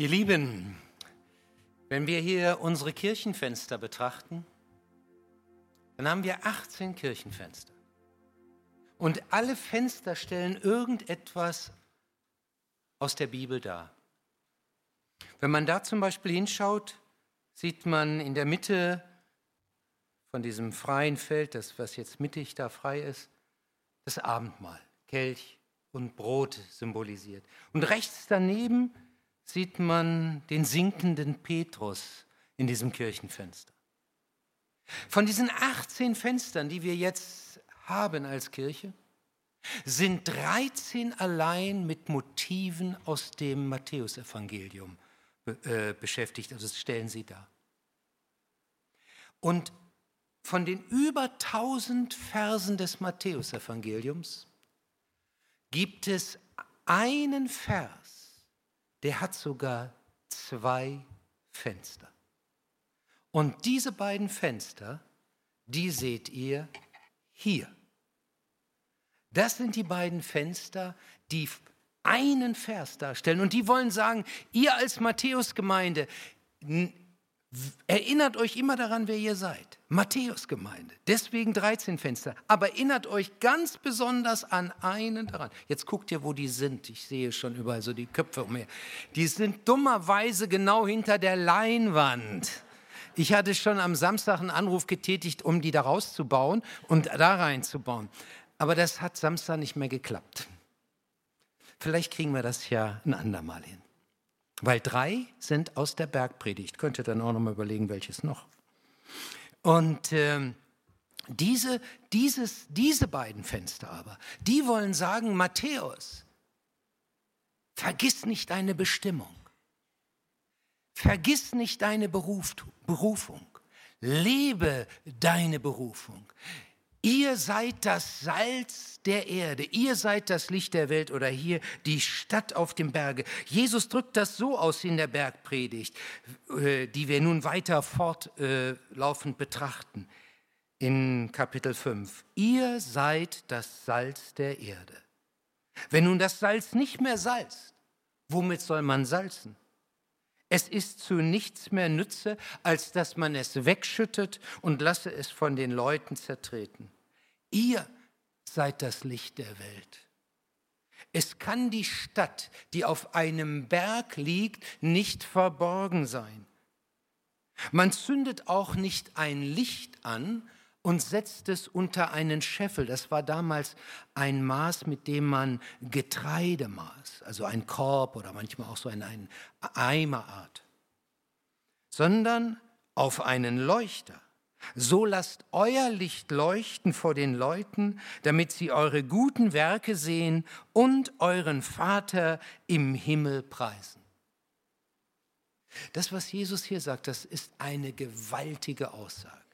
Ihr Lieben, wenn wir hier unsere Kirchenfenster betrachten, dann haben wir 18 Kirchenfenster. Und alle Fenster stellen irgendetwas aus der Bibel dar. Wenn man da zum Beispiel hinschaut, sieht man in der Mitte von diesem freien Feld, das was jetzt mittig da frei ist, das Abendmahl, Kelch und Brot symbolisiert. Und rechts daneben sieht man den sinkenden Petrus in diesem Kirchenfenster. Von diesen 18 Fenstern, die wir jetzt haben als Kirche, sind 13 allein mit Motiven aus dem Matthäusevangelium äh, beschäftigt. Also das stellen sie dar. Und von den über 1000 Versen des Matthäusevangeliums gibt es einen Vers, der hat sogar zwei Fenster. Und diese beiden Fenster, die seht ihr hier. Das sind die beiden Fenster, die einen Vers darstellen. Und die wollen sagen, ihr als Matthäus-Gemeinde, Erinnert euch immer daran, wer ihr seid. Matthäus-Gemeinde. Deswegen 13 Fenster. Aber erinnert euch ganz besonders an einen daran. Jetzt guckt ihr, wo die sind. Ich sehe schon überall so die Köpfe umher. Die sind dummerweise genau hinter der Leinwand. Ich hatte schon am Samstag einen Anruf getätigt, um die da rauszubauen und da reinzubauen. Aber das hat Samstag nicht mehr geklappt. Vielleicht kriegen wir das ja ein andermal hin. Weil drei sind aus der Bergpredigt. Könnt ihr dann auch noch mal überlegen, welches noch. Und ähm, diese, dieses, diese beiden Fenster aber, die wollen sagen, Matthäus, vergiss nicht deine Bestimmung. Vergiss nicht deine Beruf, Berufung. Lebe deine Berufung. Ihr seid das Salz der Erde, ihr seid das Licht der Welt oder hier die Stadt auf dem Berge. Jesus drückt das so aus in der Bergpredigt, äh, die wir nun weiter fortlaufend betrachten in Kapitel 5. Ihr seid das Salz der Erde. Wenn nun das Salz nicht mehr salzt, womit soll man salzen? Es ist zu nichts mehr Nütze, als dass man es wegschüttet und lasse es von den Leuten zertreten. Ihr seid das Licht der Welt. Es kann die Stadt, die auf einem Berg liegt, nicht verborgen sein. Man zündet auch nicht ein Licht an und setzt es unter einen Scheffel. Das war damals ein Maß, mit dem man Getreide maß, also ein Korb oder manchmal auch so ein, ein Eimerart, sondern auf einen Leuchter. So lasst euer Licht leuchten vor den Leuten, damit sie eure guten Werke sehen und euren Vater im Himmel preisen. Das, was Jesus hier sagt, das ist eine gewaltige Aussage.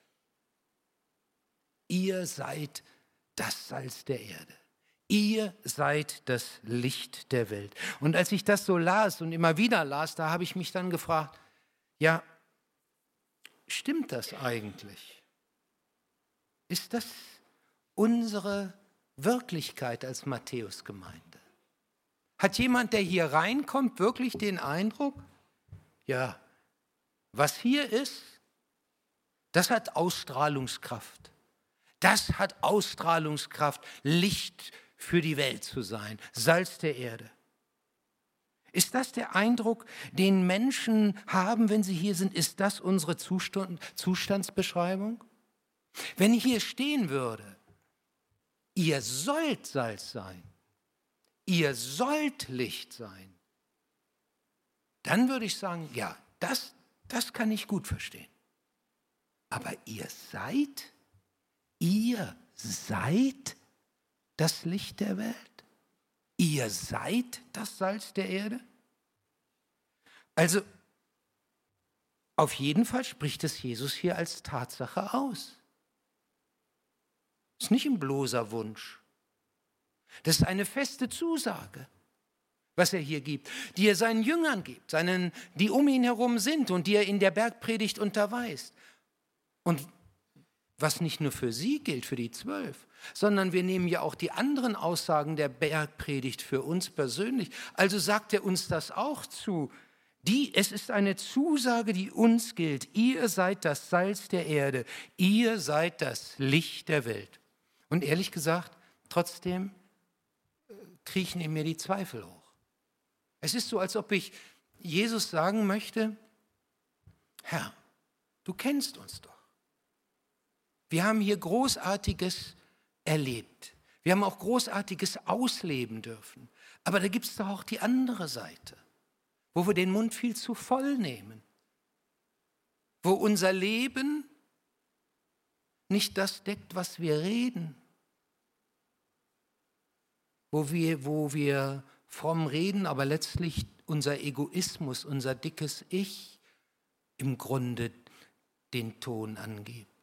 Ihr seid das Salz der Erde. Ihr seid das Licht der Welt. Und als ich das so las und immer wieder las, da habe ich mich dann gefragt, ja, stimmt das eigentlich? Ist das unsere Wirklichkeit als Matthäusgemeinde? Hat jemand, der hier reinkommt, wirklich den Eindruck, ja, was hier ist, das hat Ausstrahlungskraft. Das hat Ausstrahlungskraft, Licht für die Welt zu sein, Salz der Erde. Ist das der Eindruck, den Menschen haben, wenn sie hier sind? Ist das unsere Zustand, Zustandsbeschreibung? Wenn ich hier stehen würde, ihr sollt Salz sein, ihr sollt Licht sein, dann würde ich sagen, ja, das, das kann ich gut verstehen. Aber ihr seid Ihr seid das Licht der Welt? Ihr seid das Salz der Erde? Also, auf jeden Fall spricht es Jesus hier als Tatsache aus. Ist nicht ein bloßer Wunsch. Das ist eine feste Zusage, was er hier gibt, die er seinen Jüngern gibt, seinen, die um ihn herum sind und die er in der Bergpredigt unterweist. Und was nicht nur für sie gilt, für die zwölf, sondern wir nehmen ja auch die anderen Aussagen der Bergpredigt für uns persönlich. Also sagt er uns das auch zu. Die, es ist eine Zusage, die uns gilt. Ihr seid das Salz der Erde. Ihr seid das Licht der Welt. Und ehrlich gesagt, trotzdem äh, kriechen in mir die Zweifel hoch. Es ist so, als ob ich Jesus sagen möchte, Herr, du kennst uns doch. Wir haben hier Großartiges erlebt. Wir haben auch Großartiges ausleben dürfen. Aber da gibt es doch auch die andere Seite wo wir den Mund viel zu voll nehmen, wo unser Leben nicht das deckt, was wir reden, wo wir, wo wir fromm reden, aber letztlich unser Egoismus, unser dickes Ich im Grunde den Ton angibt.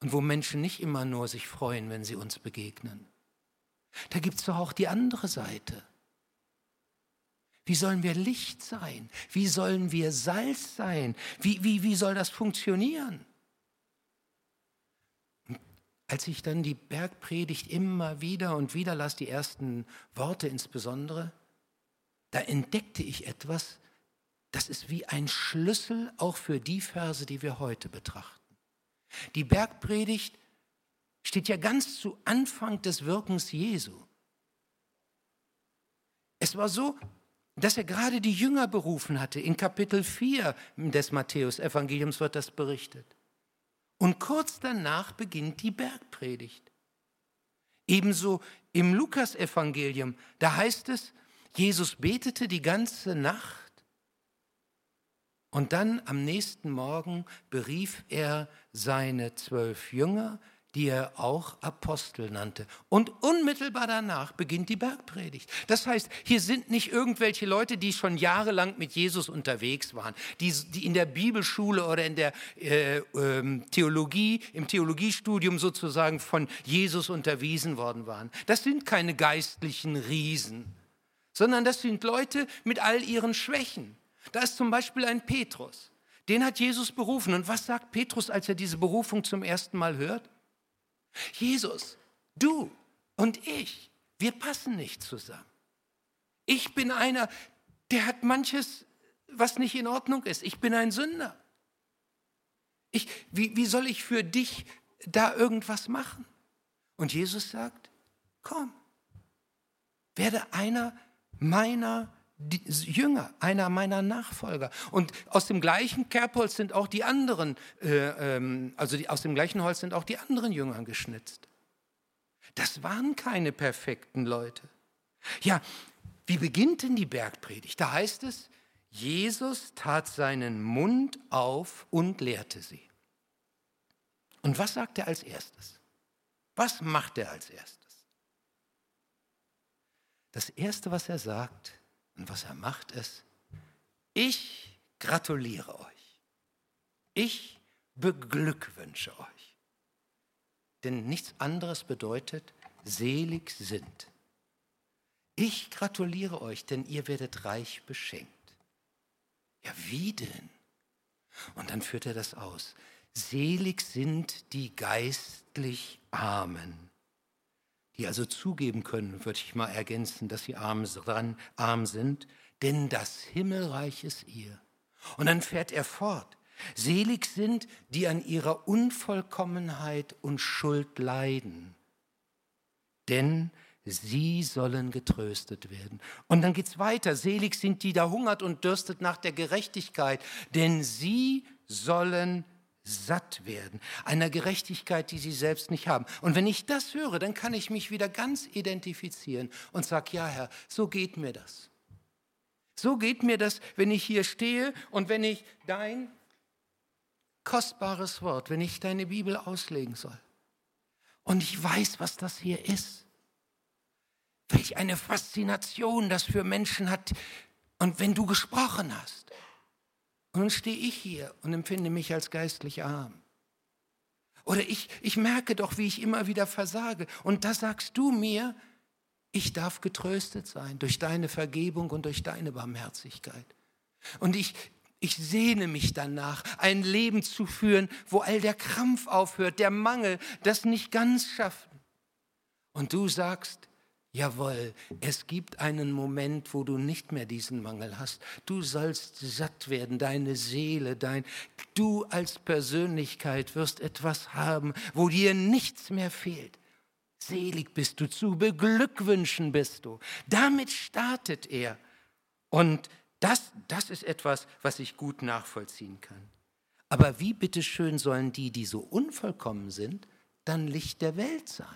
Und wo Menschen nicht immer nur sich freuen, wenn sie uns begegnen. Da gibt es doch auch die andere Seite. Wie sollen wir Licht sein? Wie sollen wir Salz sein? Wie, wie, wie soll das funktionieren? Als ich dann die Bergpredigt immer wieder und wieder las, die ersten Worte insbesondere, da entdeckte ich etwas, das ist wie ein Schlüssel auch für die Verse, die wir heute betrachten. Die Bergpredigt steht ja ganz zu Anfang des Wirkens Jesu. Es war so, dass er gerade die Jünger berufen hatte. In Kapitel 4 des Matthäus-Evangeliums wird das berichtet. Und kurz danach beginnt die Bergpredigt. Ebenso im Lukas-Evangelium, da heißt es, Jesus betete die ganze Nacht und dann am nächsten Morgen berief er seine zwölf Jünger, die er auch Apostel nannte. Und unmittelbar danach beginnt die Bergpredigt. Das heißt, hier sind nicht irgendwelche Leute, die schon jahrelang mit Jesus unterwegs waren, die, die in der Bibelschule oder in der äh, äh, Theologie, im Theologiestudium sozusagen von Jesus unterwiesen worden waren. Das sind keine geistlichen Riesen, sondern das sind Leute mit all ihren Schwächen. Da ist zum Beispiel ein Petrus. Den hat Jesus berufen. Und was sagt Petrus, als er diese Berufung zum ersten Mal hört? Jesus, du und ich, wir passen nicht zusammen. Ich bin einer, der hat manches, was nicht in Ordnung ist. Ich bin ein Sünder. Ich, wie, wie soll ich für dich da irgendwas machen? Und Jesus sagt, komm, werde einer meiner Jünger, einer meiner Nachfolger. Und aus dem gleichen Kerbholz sind auch die anderen, äh, ähm, also die, aus dem gleichen Holz sind auch die anderen Jünger geschnitzt. Das waren keine perfekten Leute. Ja, wie beginnt denn die Bergpredigt? Da heißt es, Jesus tat seinen Mund auf und lehrte sie. Und was sagt er als erstes? Was macht er als erstes? Das Erste, was er sagt, und was er macht ist, ich gratuliere euch. Ich beglückwünsche euch. Denn nichts anderes bedeutet, selig sind. Ich gratuliere euch, denn ihr werdet reich beschenkt. Ja, wie denn? Und dann führt er das aus. Selig sind die geistlich Armen die also zugeben können, würde ich mal ergänzen, dass sie arm, dran, arm sind, denn das Himmelreich ist ihr. Und dann fährt er fort. Selig sind, die an ihrer Unvollkommenheit und Schuld leiden, denn sie sollen getröstet werden. Und dann geht es weiter. Selig sind, die da hungert und dürstet nach der Gerechtigkeit, denn sie sollen satt werden, einer Gerechtigkeit, die sie selbst nicht haben. Und wenn ich das höre, dann kann ich mich wieder ganz identifizieren und sage, ja Herr, so geht mir das. So geht mir das, wenn ich hier stehe und wenn ich dein kostbares Wort, wenn ich deine Bibel auslegen soll. Und ich weiß, was das hier ist. Welch eine Faszination das für Menschen hat. Und wenn du gesprochen hast, und dann stehe ich hier und empfinde mich als geistlich arm. Oder ich, ich merke doch, wie ich immer wieder versage. Und da sagst du mir, ich darf getröstet sein durch deine Vergebung und durch deine Barmherzigkeit. Und ich, ich sehne mich danach, ein Leben zu führen, wo all der Krampf aufhört, der Mangel, das nicht ganz schaffen. Und du sagst, Jawohl, es gibt einen Moment, wo du nicht mehr diesen Mangel hast. Du sollst satt werden, deine Seele, dein du als Persönlichkeit wirst etwas haben, wo dir nichts mehr fehlt. Selig bist du, zu beglückwünschen bist du. Damit startet er. Und das, das ist etwas, was ich gut nachvollziehen kann. Aber wie bitteschön sollen die, die so unvollkommen sind, dann Licht der Welt sein?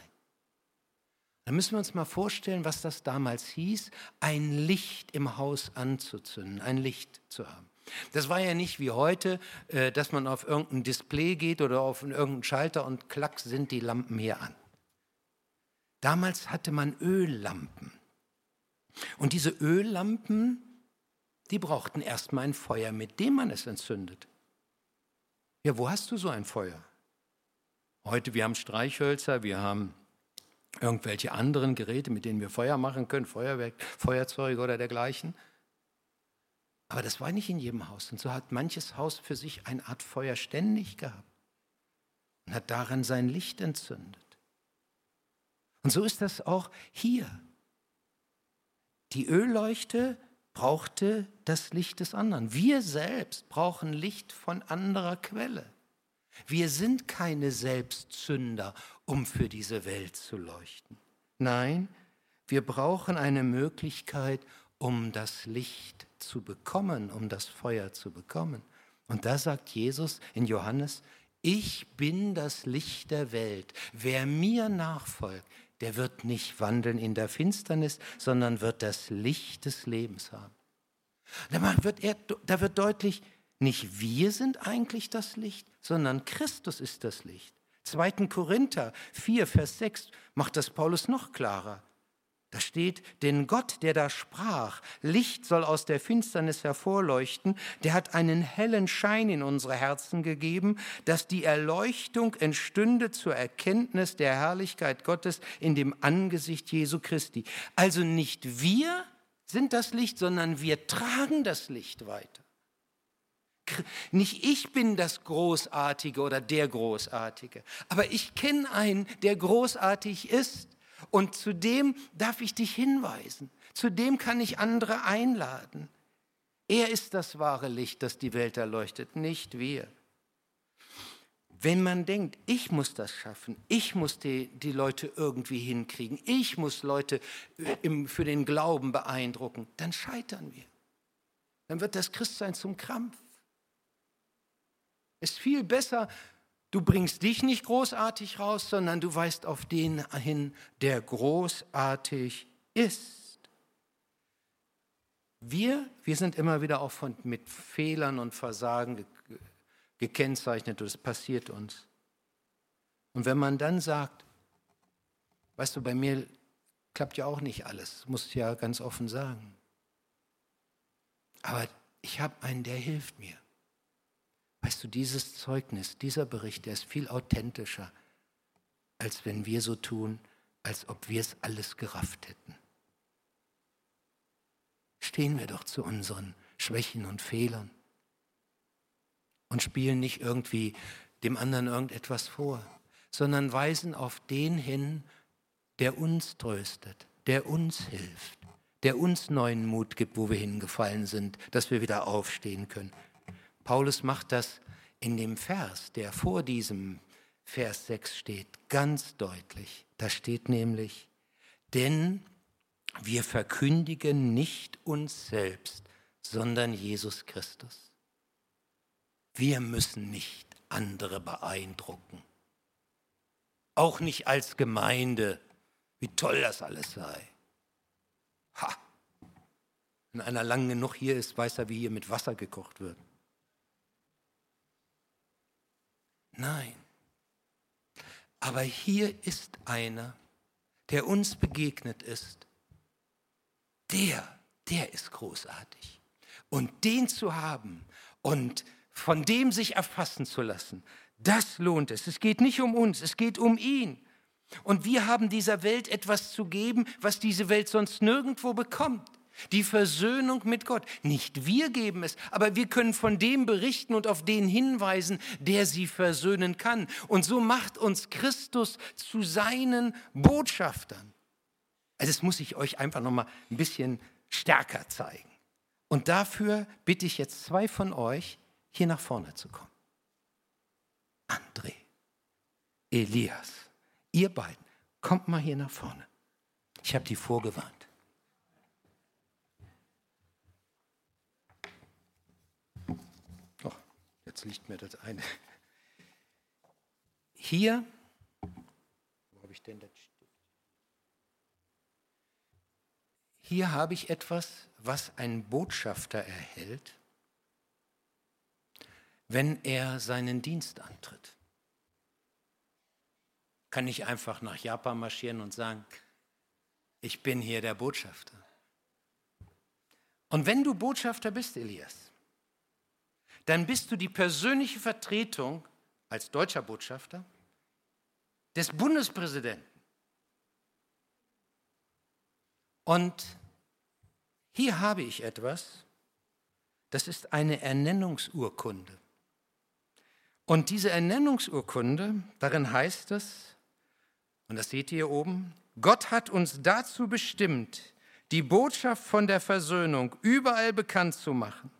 Dann müssen wir uns mal vorstellen, was das damals hieß, ein Licht im Haus anzuzünden, ein Licht zu haben. Das war ja nicht wie heute, äh, dass man auf irgendein Display geht oder auf irgendeinen Schalter und klack sind die Lampen hier an. Damals hatte man Öllampen. Und diese Öllampen, die brauchten erstmal ein Feuer, mit dem man es entzündet. Ja, wo hast du so ein Feuer? Heute, wir haben Streichhölzer, wir haben irgendwelche anderen Geräte, mit denen wir Feuer machen können, Feuerwerk, Feuerzeuge oder dergleichen. Aber das war nicht in jedem Haus. Und so hat manches Haus für sich eine Art Feuer ständig gehabt und hat daran sein Licht entzündet. Und so ist das auch hier. Die Ölleuchte brauchte das Licht des anderen. Wir selbst brauchen Licht von anderer Quelle. Wir sind keine Selbstzünder, um für diese Welt zu leuchten. Nein, wir brauchen eine Möglichkeit, um das Licht zu bekommen, um das Feuer zu bekommen. Und da sagt Jesus in Johannes, ich bin das Licht der Welt. Wer mir nachfolgt, der wird nicht wandeln in der Finsternis, sondern wird das Licht des Lebens haben. Da wird, er, da wird deutlich, nicht wir sind eigentlich das Licht, sondern Christus ist das Licht. 2. Korinther 4, Vers 6 macht das Paulus noch klarer. Da steht, denn Gott, der da sprach, Licht soll aus der Finsternis hervorleuchten, der hat einen hellen Schein in unsere Herzen gegeben, dass die Erleuchtung entstünde zur Erkenntnis der Herrlichkeit Gottes in dem Angesicht Jesu Christi. Also nicht wir sind das Licht, sondern wir tragen das Licht weiter. Nicht ich bin das Großartige oder der Großartige, aber ich kenne einen, der großartig ist und zu dem darf ich dich hinweisen. Zu dem kann ich andere einladen. Er ist das wahre Licht, das die Welt erleuchtet, nicht wir. Wenn man denkt, ich muss das schaffen, ich muss die, die Leute irgendwie hinkriegen, ich muss Leute äh, im, für den Glauben beeindrucken, dann scheitern wir. Dann wird das Christsein zum Krampf. Es ist viel besser, Du bringst dich nicht großartig raus, sondern du weist auf den hin, der großartig ist. Wir, wir sind immer wieder auch von, mit Fehlern und Versagen gekennzeichnet, das passiert uns. Und wenn man dann sagt, weißt du, bei mir klappt ja auch nicht alles, muss ich ja ganz offen sagen. Aber ich habe einen, der hilft mir. Weißt du, dieses Zeugnis, dieser Bericht, der ist viel authentischer, als wenn wir so tun, als ob wir es alles gerafft hätten. Stehen wir doch zu unseren Schwächen und Fehlern und spielen nicht irgendwie dem anderen irgendetwas vor, sondern weisen auf den hin, der uns tröstet, der uns hilft, der uns neuen Mut gibt, wo wir hingefallen sind, dass wir wieder aufstehen können. Paulus macht das in dem Vers, der vor diesem Vers 6 steht, ganz deutlich. Da steht nämlich, denn wir verkündigen nicht uns selbst, sondern Jesus Christus. Wir müssen nicht andere beeindrucken. Auch nicht als Gemeinde, wie toll das alles sei. Ha! Wenn einer lang genug hier ist, weiß er, wie hier mit Wasser gekocht wird. Nein. Aber hier ist einer, der uns begegnet ist. Der, der ist großartig. Und den zu haben und von dem sich erfassen zu lassen, das lohnt es. Es geht nicht um uns, es geht um ihn. Und wir haben dieser Welt etwas zu geben, was diese Welt sonst nirgendwo bekommt. Die Versöhnung mit Gott. Nicht wir geben es, aber wir können von dem berichten und auf den hinweisen, der sie versöhnen kann. Und so macht uns Christus zu seinen Botschaftern. Also das muss ich euch einfach noch mal ein bisschen stärker zeigen. Und dafür bitte ich jetzt zwei von euch, hier nach vorne zu kommen. André, Elias, ihr beiden, kommt mal hier nach vorne. Ich habe die vorgewarnt. Oh, jetzt liegt mir das eine. Hier, wo habe ich denn das? Hier habe ich etwas, was ein Botschafter erhält, wenn er seinen Dienst antritt. Kann ich einfach nach Japan marschieren und sagen, ich bin hier der Botschafter. Und wenn du Botschafter bist, Elias, dann bist du die persönliche Vertretung als deutscher Botschafter des Bundespräsidenten. Und hier habe ich etwas, das ist eine Ernennungsurkunde. Und diese Ernennungsurkunde, darin heißt es, und das seht ihr hier oben, Gott hat uns dazu bestimmt, die Botschaft von der Versöhnung überall bekannt zu machen.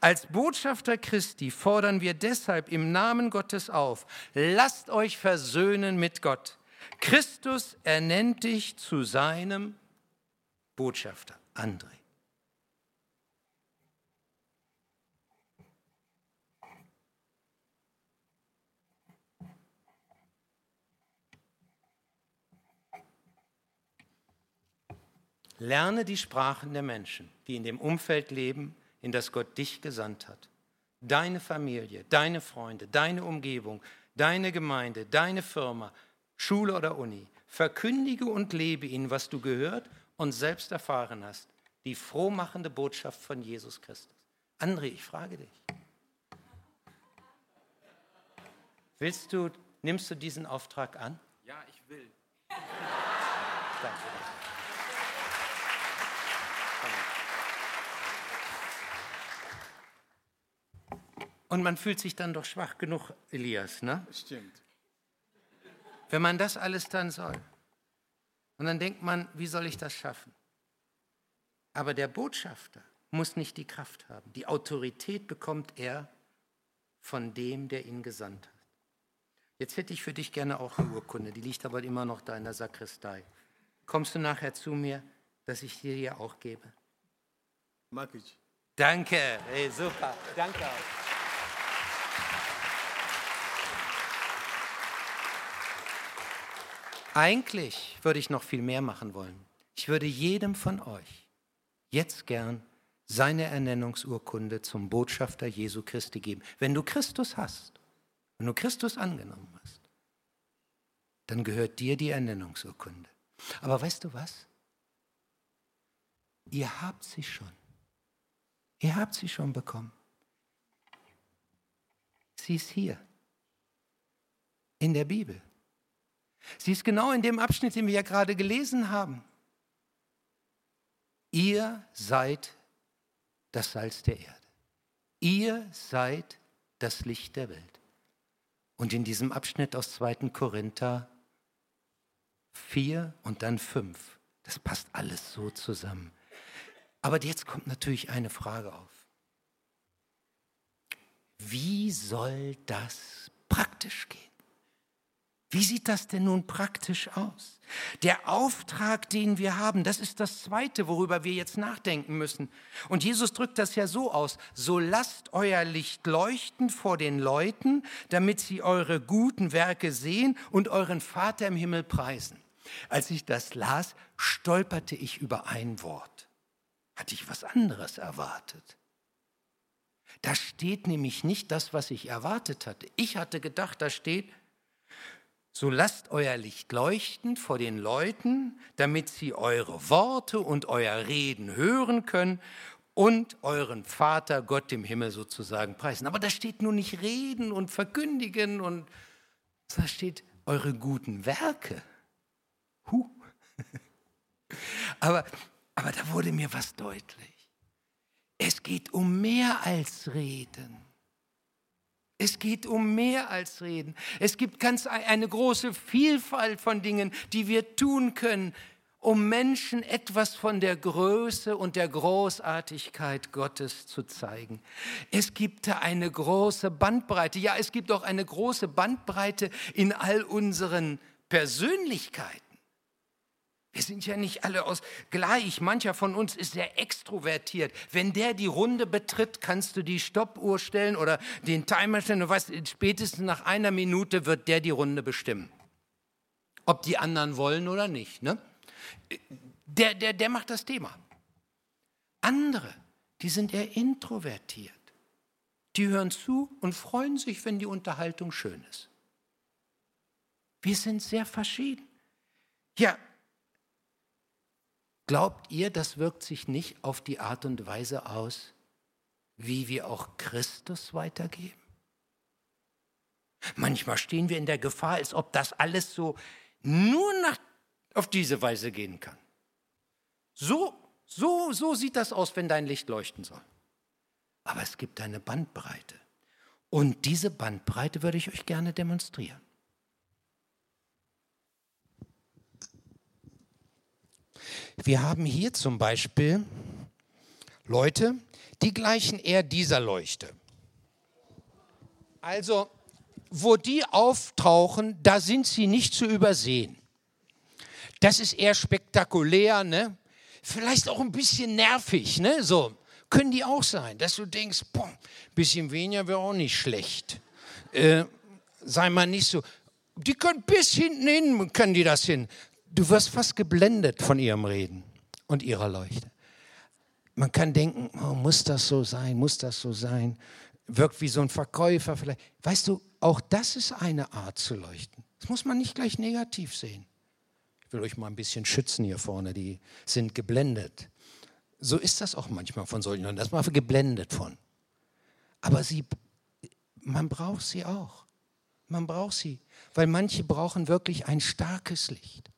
Als Botschafter Christi fordern wir deshalb im Namen Gottes auf, lasst euch versöhnen mit Gott. Christus ernennt dich zu seinem Botschafter, André. Lerne die Sprachen der Menschen, die in dem Umfeld leben, in das Gott dich gesandt hat. Deine Familie, deine Freunde, deine Umgebung, deine Gemeinde, deine Firma, Schule oder Uni. Verkündige und lebe ihnen, was du gehört und selbst erfahren hast, die frohmachende Botschaft von Jesus Christus. André, ich frage dich. Willst du, nimmst du diesen Auftrag an? Ja, ich will. Danke. Und man fühlt sich dann doch schwach genug, Elias, ne? Stimmt. Wenn man das alles dann soll. Und dann denkt man, wie soll ich das schaffen? Aber der Botschafter muss nicht die Kraft haben. Die Autorität bekommt er von dem, der ihn gesandt hat. Jetzt hätte ich für dich gerne auch eine Urkunde, die liegt aber immer noch da in der Sakristei. Kommst du nachher zu mir, dass ich dir die auch gebe? Mag ich. Danke, hey, super, danke auch. Eigentlich würde ich noch viel mehr machen wollen. Ich würde jedem von euch jetzt gern seine Ernennungsurkunde zum Botschafter Jesu Christi geben. Wenn du Christus hast, wenn du Christus angenommen hast, dann gehört dir die Ernennungsurkunde. Aber weißt du was? Ihr habt sie schon. Ihr habt sie schon bekommen. Sie ist hier in der Bibel. Sie ist genau in dem Abschnitt, den wir ja gerade gelesen haben. Ihr seid das Salz der Erde. Ihr seid das Licht der Welt. Und in diesem Abschnitt aus 2. Korinther 4 und dann 5, das passt alles so zusammen. Aber jetzt kommt natürlich eine Frage auf. Wie soll das praktisch gehen? Wie sieht das denn nun praktisch aus? Der Auftrag, den wir haben, das ist das Zweite, worüber wir jetzt nachdenken müssen. Und Jesus drückt das ja so aus, so lasst euer Licht leuchten vor den Leuten, damit sie eure guten Werke sehen und euren Vater im Himmel preisen. Als ich das las, stolperte ich über ein Wort. Hatte ich was anderes erwartet? Da steht nämlich nicht das, was ich erwartet hatte. Ich hatte gedacht, da steht, so lasst euer Licht leuchten vor den Leuten, damit sie eure Worte und euer Reden hören können und euren Vater Gott im Himmel sozusagen preisen. Aber da steht nur nicht reden und verkündigen und da steht eure guten Werke. Huh. Aber, aber da wurde mir was deutlich. Es geht um mehr als reden. Es geht um mehr als reden. Es gibt ganz eine große Vielfalt von Dingen, die wir tun können. um Menschen etwas von der Größe und der Großartigkeit Gottes zu zeigen. Es gibt eine große Bandbreite. Ja, es gibt auch eine große Bandbreite in all unseren Persönlichkeiten. Wir sind ja nicht alle aus gleich. Mancher von uns ist sehr extrovertiert. Wenn der die Runde betritt, kannst du die Stoppuhr stellen oder den Timer stellen. Du weißt, spätestens nach einer Minute wird der die Runde bestimmen. Ob die anderen wollen oder nicht. Ne? Der, der, der macht das Thema. Andere, die sind eher introvertiert. Die hören zu und freuen sich, wenn die Unterhaltung schön ist. Wir sind sehr verschieden. Ja, glaubt ihr, das wirkt sich nicht auf die Art und Weise aus, wie wir auch Christus weitergeben? Manchmal stehen wir in der Gefahr, als ob das alles so nur nach auf diese Weise gehen kann. So, so, so sieht das aus, wenn dein Licht leuchten soll. Aber es gibt eine Bandbreite. Und diese Bandbreite würde ich euch gerne demonstrieren. Wir haben hier zum Beispiel Leute, die gleichen eher dieser Leuchte. Also, wo die auftauchen, da sind sie nicht zu übersehen. Das ist eher spektakulär, ne? Vielleicht auch ein bisschen nervig, ne? So können die auch sein, dass du denkst, ein bisschen weniger wäre auch nicht schlecht. Äh, sei mal nicht so. Die können bis hinten hin, können die das hin. Du wirst fast geblendet von ihrem Reden und ihrer Leuchte. Man kann denken, oh, muss das so sein, muss das so sein? Wirkt wie so ein Verkäufer vielleicht. Weißt du, auch das ist eine Art zu leuchten. Das muss man nicht gleich negativ sehen. Ich will euch mal ein bisschen schützen hier vorne, die sind geblendet. So ist das auch manchmal von solchen Leuten, da ist man geblendet von. Aber sie, man braucht sie auch. Man braucht sie, weil manche brauchen wirklich ein starkes Licht.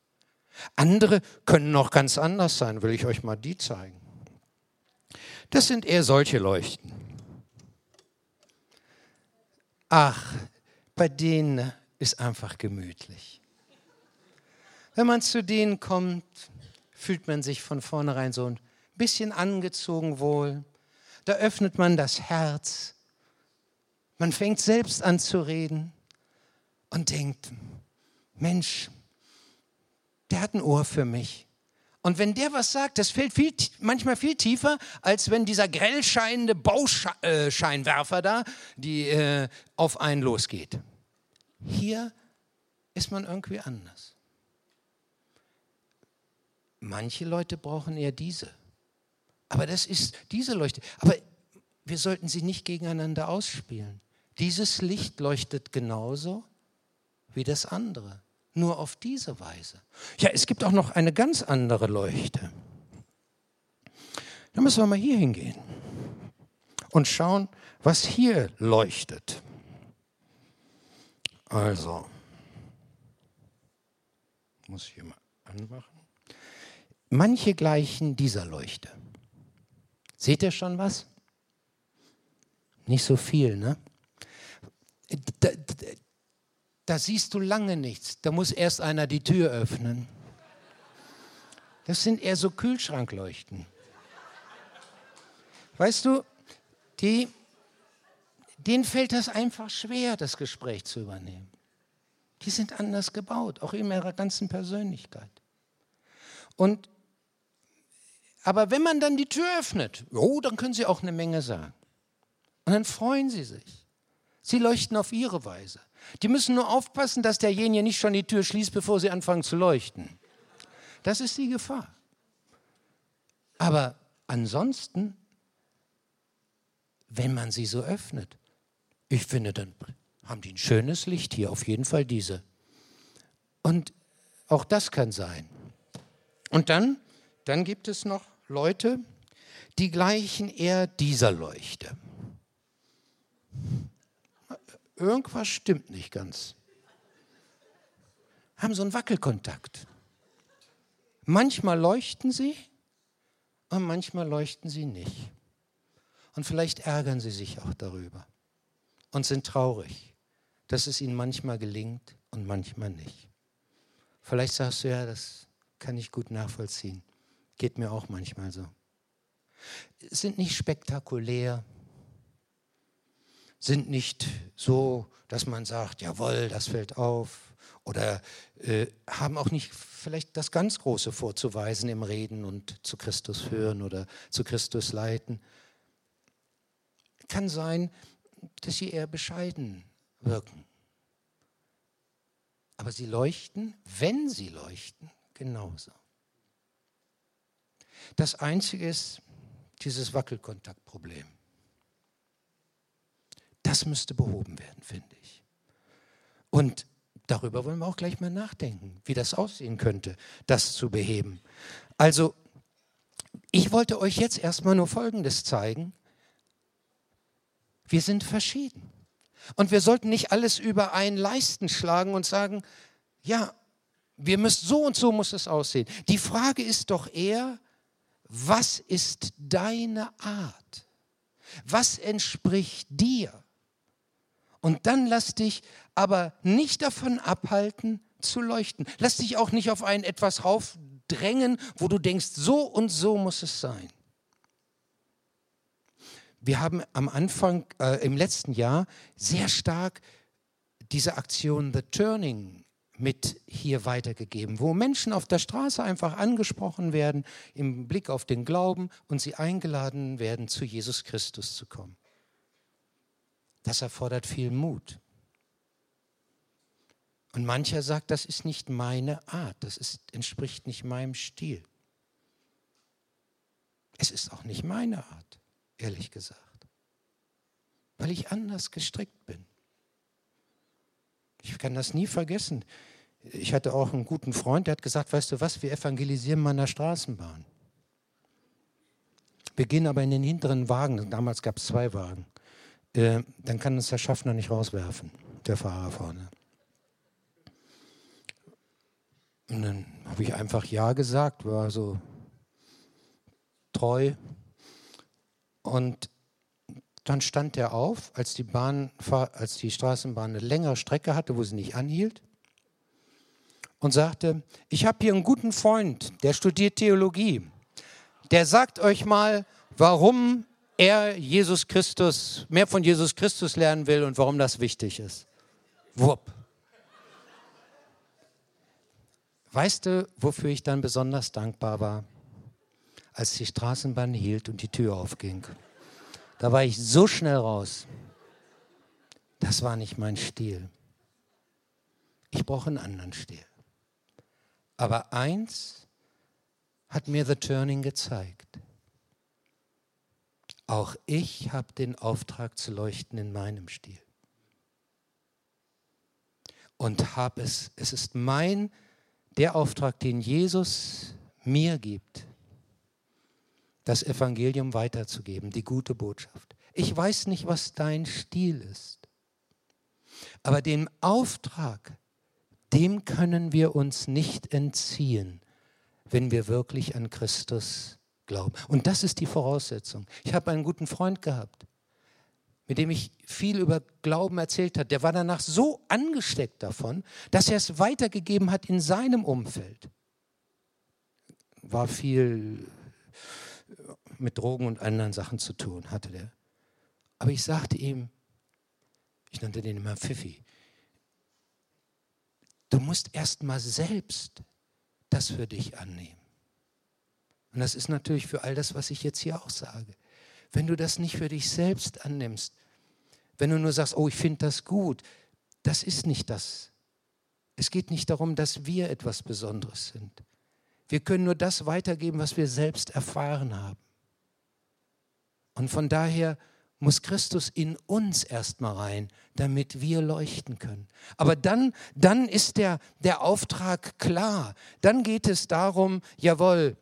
Andere können noch ganz anders sein, will ich euch mal die zeigen. Das sind eher solche Leuchten. Ach, bei denen ist einfach gemütlich. Wenn man zu denen kommt, fühlt man sich von vornherein so ein bisschen angezogen wohl. Da öffnet man das Herz. Man fängt selbst an zu reden und denkt, Mensch, der hat ein Ohr für mich. Und wenn der was sagt, das fällt viel, manchmal viel tiefer, als wenn dieser grell scheinende Bauscheinwerfer da, die äh, auf einen losgeht. Hier ist man irgendwie anders. Manche Leute brauchen eher diese. Aber das ist diese Leuchte. Aber wir sollten sie nicht gegeneinander ausspielen. Dieses Licht leuchtet genauso wie das andere. Nur auf diese Weise. Ja, es gibt auch noch eine ganz andere Leuchte. Da müssen wir mal hier hingehen und schauen, was hier leuchtet. Also, muss ich hier mal anmachen. Manche gleichen dieser Leuchte. Seht ihr schon was? Nicht so viel, ne? Da, siehst du lange nichts. Da muss erst einer die Tür öffnen. Das sind eher so Kühlschrankleuchten. Weißt du, die, denen fällt das einfach schwer, das Gespräch zu übernehmen. Die sind anders gebaut, auch in ihrer ganzen Persönlichkeit. Und aber wenn man dann die Tür öffnet, oh, dann können sie auch eine Menge sagen. Und dann freuen sie sich. Sie leuchten auf ihre Weise. Die müssen nur aufpassen, dass derjenige nicht schon die Tür schließt, bevor sie anfangen zu leuchten. Das ist die Gefahr. Aber ansonsten, wenn man sie so öffnet, ich finde, dann haben die ein schönes Licht hier, auf jeden Fall diese. Und auch das kann sein. Und dann, dann gibt es noch Leute, die gleichen eher dieser Leuchte. Irgendwas stimmt nicht ganz. Haben so einen Wackelkontakt. Manchmal leuchten sie und manchmal leuchten sie nicht. Und vielleicht ärgern sie sich auch darüber und sind traurig, dass es ihnen manchmal gelingt und manchmal nicht. Vielleicht sagst du ja, das kann ich gut nachvollziehen. Geht mir auch manchmal so. Sind nicht spektakulär, sind nicht so, dass man sagt, jawohl, das fällt auf, oder äh, haben auch nicht vielleicht das ganz Große vorzuweisen im Reden und zu Christus hören oder zu Christus leiten. Kann sein, dass sie eher bescheiden wirken. Aber sie leuchten, wenn sie leuchten, genauso. Das Einzige ist dieses Wackelkontaktproblem. Das müsste behoben werden, finde ich. Und darüber wollen wir auch gleich mal nachdenken, wie das aussehen könnte, das zu beheben. Also, ich wollte euch jetzt erstmal nur Folgendes zeigen. Wir sind verschieden. Und wir sollten nicht alles über einen Leisten schlagen und sagen, ja, wir müssen so und so muss es aussehen. Die Frage ist doch eher, was ist deine Art? Was entspricht dir? Und dann lass dich aber nicht davon abhalten, zu leuchten. Lass dich auch nicht auf ein etwas raufdrängen, wo du denkst, so und so muss es sein. Wir haben am Anfang, äh, im letzten Jahr, sehr stark diese Aktion The Turning mit hier weitergegeben, wo Menschen auf der Straße einfach angesprochen werden im Blick auf den Glauben und sie eingeladen werden, zu Jesus Christus zu kommen. Das erfordert viel Mut. Und mancher sagt, das ist nicht meine Art, das ist, entspricht nicht meinem Stil. Es ist auch nicht meine Art, ehrlich gesagt, weil ich anders gestrickt bin. Ich kann das nie vergessen. Ich hatte auch einen guten Freund, der hat gesagt, weißt du was, wir evangelisieren mal in der Straßenbahn. Wir gehen aber in den hinteren Wagen, damals gab es zwei Wagen. Äh, dann kann uns der Schaffner nicht rauswerfen, der Fahrer vorne. Und dann habe ich einfach Ja gesagt, war so treu. Und dann stand er auf, als die, Bahn, als die Straßenbahn eine längere Strecke hatte, wo sie nicht anhielt, und sagte, ich habe hier einen guten Freund, der studiert Theologie. Der sagt euch mal, warum er Jesus Christus, mehr von Jesus Christus lernen will und warum das wichtig ist. Wupp. Weißt du, wofür ich dann besonders dankbar war? Als die Straßenbahn hielt und die Tür aufging. Da war ich so schnell raus. Das war nicht mein Stil. Ich brauche einen anderen Stil. Aber eins hat mir The Turning gezeigt. Auch ich habe den Auftrag zu leuchten in meinem Stil. Und habe es, es ist mein, der Auftrag, den Jesus mir gibt, das Evangelium weiterzugeben, die gute Botschaft. Ich weiß nicht, was dein Stil ist, aber den Auftrag, dem können wir uns nicht entziehen, wenn wir wirklich an Christus glauben. Und das ist die Voraussetzung. Ich habe einen guten Freund gehabt, mit dem ich viel über Glauben erzählt habe. Der war danach so angesteckt davon, dass er es weitergegeben hat in seinem Umfeld. War viel mit Drogen und anderen Sachen zu tun, hatte der. Aber ich sagte ihm, ich nannte den immer Pfiffi, du musst erst mal selbst das für dich annehmen. Und das ist natürlich für all das, was ich jetzt hier auch sage. Wenn du das nicht für dich selbst annimmst, wenn du nur sagst, oh, ich finde das gut, das ist nicht das. Es geht nicht darum, dass wir etwas Besonderes sind. Wir können nur das weitergeben, was wir selbst erfahren haben. Und von daher muss Christus in uns erstmal rein, damit wir leuchten können. Aber dann, dann ist der, der Auftrag klar. Dann geht es darum, jawohl,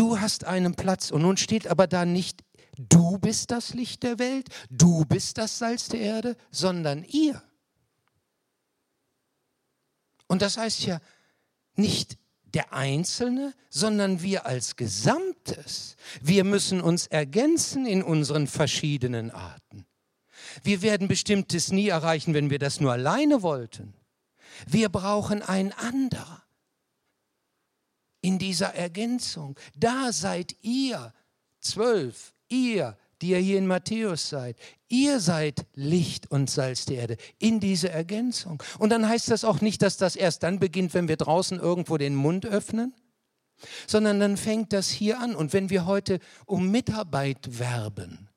Du hast einen Platz. Und nun steht aber da nicht, du bist das Licht der Welt, du bist das Salz der Erde, sondern ihr. Und das heißt ja nicht der Einzelne, sondern wir als Gesamtes. Wir müssen uns ergänzen in unseren verschiedenen Arten. Wir werden bestimmtes nie erreichen, wenn wir das nur alleine wollten. Wir brauchen einander. In dieser Ergänzung. Da seid ihr, zwölf, ihr, die ihr hier in Matthäus seid. Ihr seid Licht und Salz der Erde in diese Ergänzung. Und dann heißt das auch nicht, dass das erst dann beginnt, wenn wir draußen irgendwo den Mund öffnen, sondern dann fängt das hier an. Und wenn wir heute um Mitarbeit werben,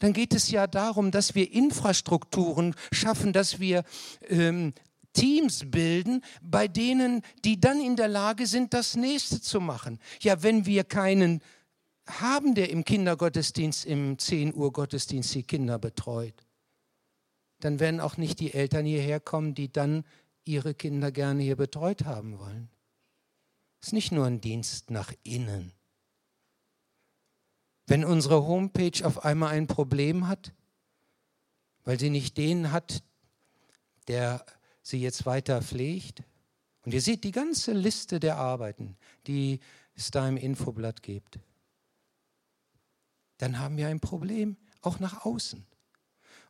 dann geht es ja darum, dass wir Infrastrukturen schaffen, dass wir ähm, Teams bilden, bei denen, die dann in der Lage sind, das nächste zu machen. Ja, wenn wir keinen haben, der im Kindergottesdienst, im 10 Uhr Gottesdienst die Kinder betreut, dann werden auch nicht die Eltern hierher kommen, die dann ihre Kinder gerne hier betreut haben wollen. Es ist nicht nur ein Dienst nach innen. Wenn unsere Homepage auf einmal ein Problem hat, weil sie nicht den hat, der sie jetzt weiter pflegt. Und ihr seht die ganze Liste der Arbeiten, die es da im Infoblatt gibt. Dann haben wir ein Problem, auch nach außen.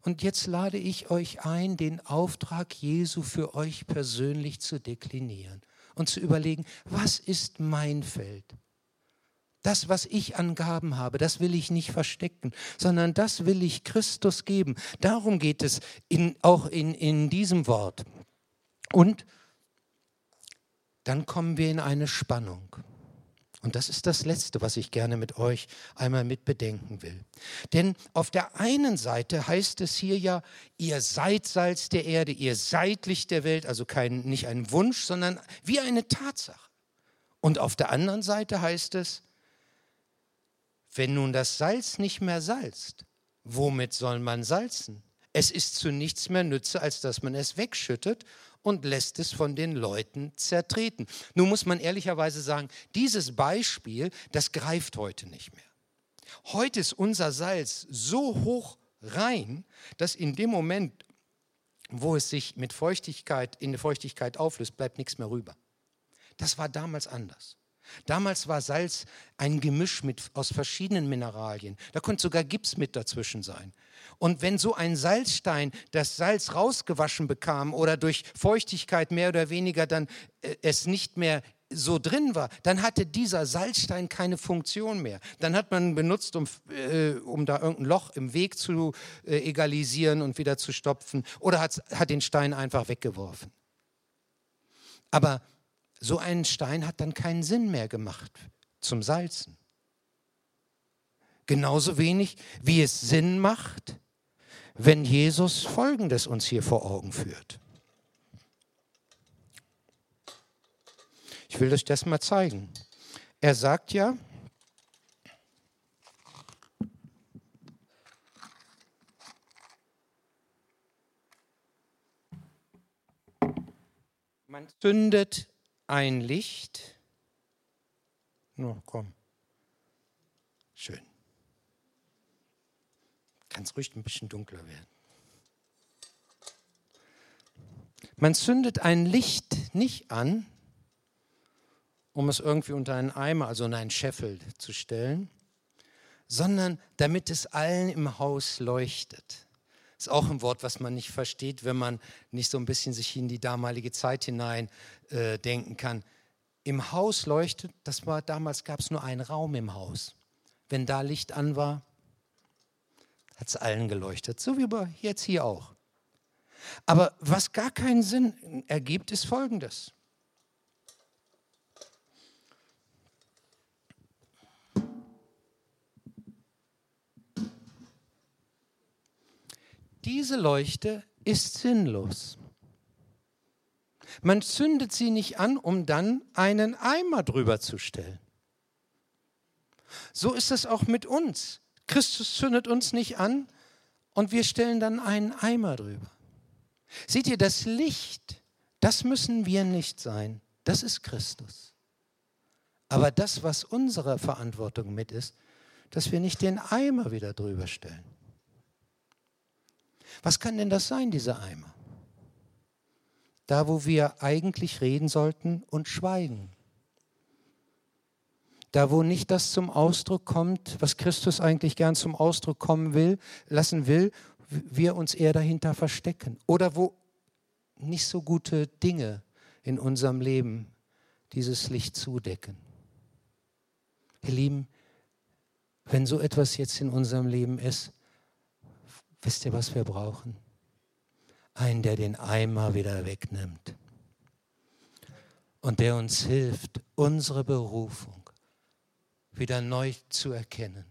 Und jetzt lade ich euch ein, den Auftrag Jesu für euch persönlich zu deklinieren und zu überlegen, was ist mein Feld? Das, was ich an Gaben habe, das will ich nicht verstecken, sondern das will ich Christus geben. Darum geht es in, auch in, in diesem Wort. Und dann kommen wir in eine Spannung. Und das ist das Letzte, was ich gerne mit euch einmal mit bedenken will. Denn auf der einen Seite heißt es hier ja, ihr seid Salz der Erde, ihr seid Licht der Welt, also kein, nicht ein Wunsch, sondern wie eine Tatsache. Und auf der anderen Seite heißt es, wenn nun das Salz nicht mehr salzt, womit soll man salzen? Es ist zu nichts mehr nütze, als dass man es wegschüttet und lässt es von den Leuten zertreten. Nun muss man ehrlicherweise sagen, dieses Beispiel, das greift heute nicht mehr. Heute ist unser Salz so hoch rein, dass in dem Moment, wo es sich mit Feuchtigkeit in der Feuchtigkeit auflöst, bleibt nichts mehr rüber. Das war damals anders. Damals war Salz ein Gemisch mit, aus verschiedenen Mineralien. Da konnte sogar Gips mit dazwischen sein. Und wenn so ein Salzstein das Salz rausgewaschen bekam oder durch Feuchtigkeit mehr oder weniger dann äh, es nicht mehr so drin war, dann hatte dieser Salzstein keine Funktion mehr. Dann hat man benutzt, um, äh, um da irgendein Loch im Weg zu äh, egalisieren und wieder zu stopfen oder hat, hat den Stein einfach weggeworfen. Aber so ein Stein hat dann keinen Sinn mehr gemacht zum Salzen. Genauso wenig wie es Sinn macht, wenn Jesus Folgendes uns hier vor Augen führt. Ich will euch das mal zeigen. Er sagt ja, man zündet ein Licht. Nur komm. Schön. Kann es ruhig ein bisschen dunkler werden. Man zündet ein Licht nicht an, um es irgendwie unter einen Eimer, also in einen Scheffel zu stellen, sondern damit es allen im Haus leuchtet. Ist auch ein Wort, was man nicht versteht, wenn man nicht so ein bisschen sich in die damalige Zeit hinein äh, denken kann. Im Haus leuchtet, das war damals gab es nur einen Raum im Haus. Wenn da Licht an war, hat es allen geleuchtet, so wie jetzt hier auch. Aber was gar keinen Sinn ergibt, ist Folgendes. Diese Leuchte ist sinnlos. Man zündet sie nicht an, um dann einen Eimer drüber zu stellen. So ist es auch mit uns. Christus zündet uns nicht an und wir stellen dann einen Eimer drüber. Seht ihr, das Licht, das müssen wir nicht sein. Das ist Christus. Aber das, was unsere Verantwortung mit ist, dass wir nicht den Eimer wieder drüber stellen. Was kann denn das sein, dieser Eimer? Da, wo wir eigentlich reden sollten und schweigen. Da, wo nicht das zum Ausdruck kommt, was Christus eigentlich gern zum Ausdruck kommen will, lassen will, wir uns eher dahinter verstecken. Oder wo nicht so gute Dinge in unserem Leben dieses Licht zudecken. Ihr Lieben, wenn so etwas jetzt in unserem Leben ist, wisst ihr, was wir brauchen? Einen, der den Eimer wieder wegnimmt und der uns hilft, unsere Berufung wieder neu zu erkennen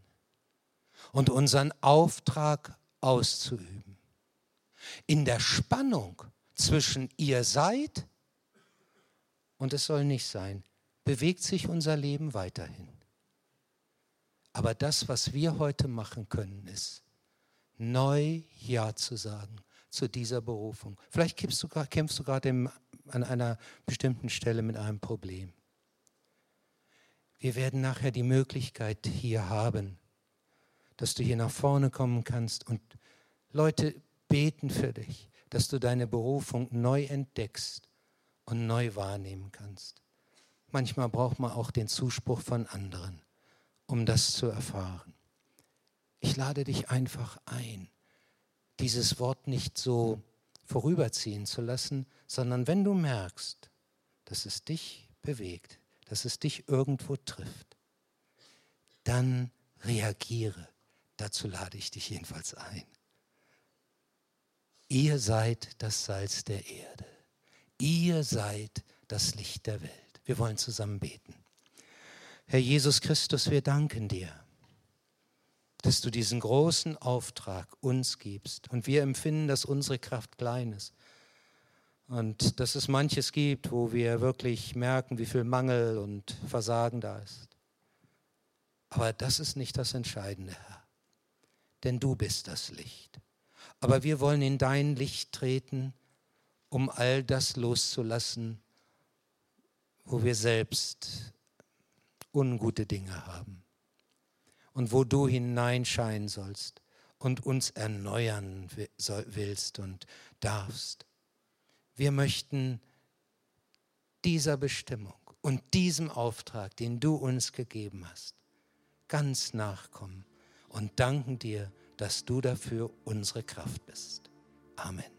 und unseren Auftrag auszuüben. In der Spannung zwischen ihr seid und es soll nicht sein, bewegt sich unser Leben weiterhin. Aber das, was wir heute machen können, ist, neu Ja zu sagen zu dieser Berufung. Vielleicht kämpfst du, kämpfst du gerade an einer bestimmten Stelle mit einem Problem. Wir werden nachher die Möglichkeit hier haben, dass du hier nach vorne kommen kannst und Leute beten für dich, dass du deine Berufung neu entdeckst und neu wahrnehmen kannst. Manchmal braucht man auch den Zuspruch von anderen, um das zu erfahren. Ich lade dich einfach ein, dieses Wort nicht so vorüberziehen zu lassen, sondern wenn du merkst, dass es dich bewegt, dass es dich irgendwo trifft, dann reagiere. Dazu lade ich dich jedenfalls ein. Ihr seid das Salz der Erde. Ihr seid das Licht der Welt. Wir wollen zusammen beten. Herr Jesus Christus, wir danken dir, dass du diesen großen Auftrag uns gibst. Und wir empfinden, dass unsere Kraft klein ist. Und dass es manches gibt, wo wir wirklich merken, wie viel Mangel und Versagen da ist. Aber das ist nicht das Entscheidende, Herr. Denn du bist das Licht. Aber wir wollen in dein Licht treten, um all das loszulassen, wo wir selbst ungute Dinge haben und wo du hineinscheinen sollst und uns erneuern willst und darfst. Wir möchten dieser Bestimmung und diesem Auftrag, den du uns gegeben hast, ganz nachkommen und danken dir, dass du dafür unsere Kraft bist. Amen.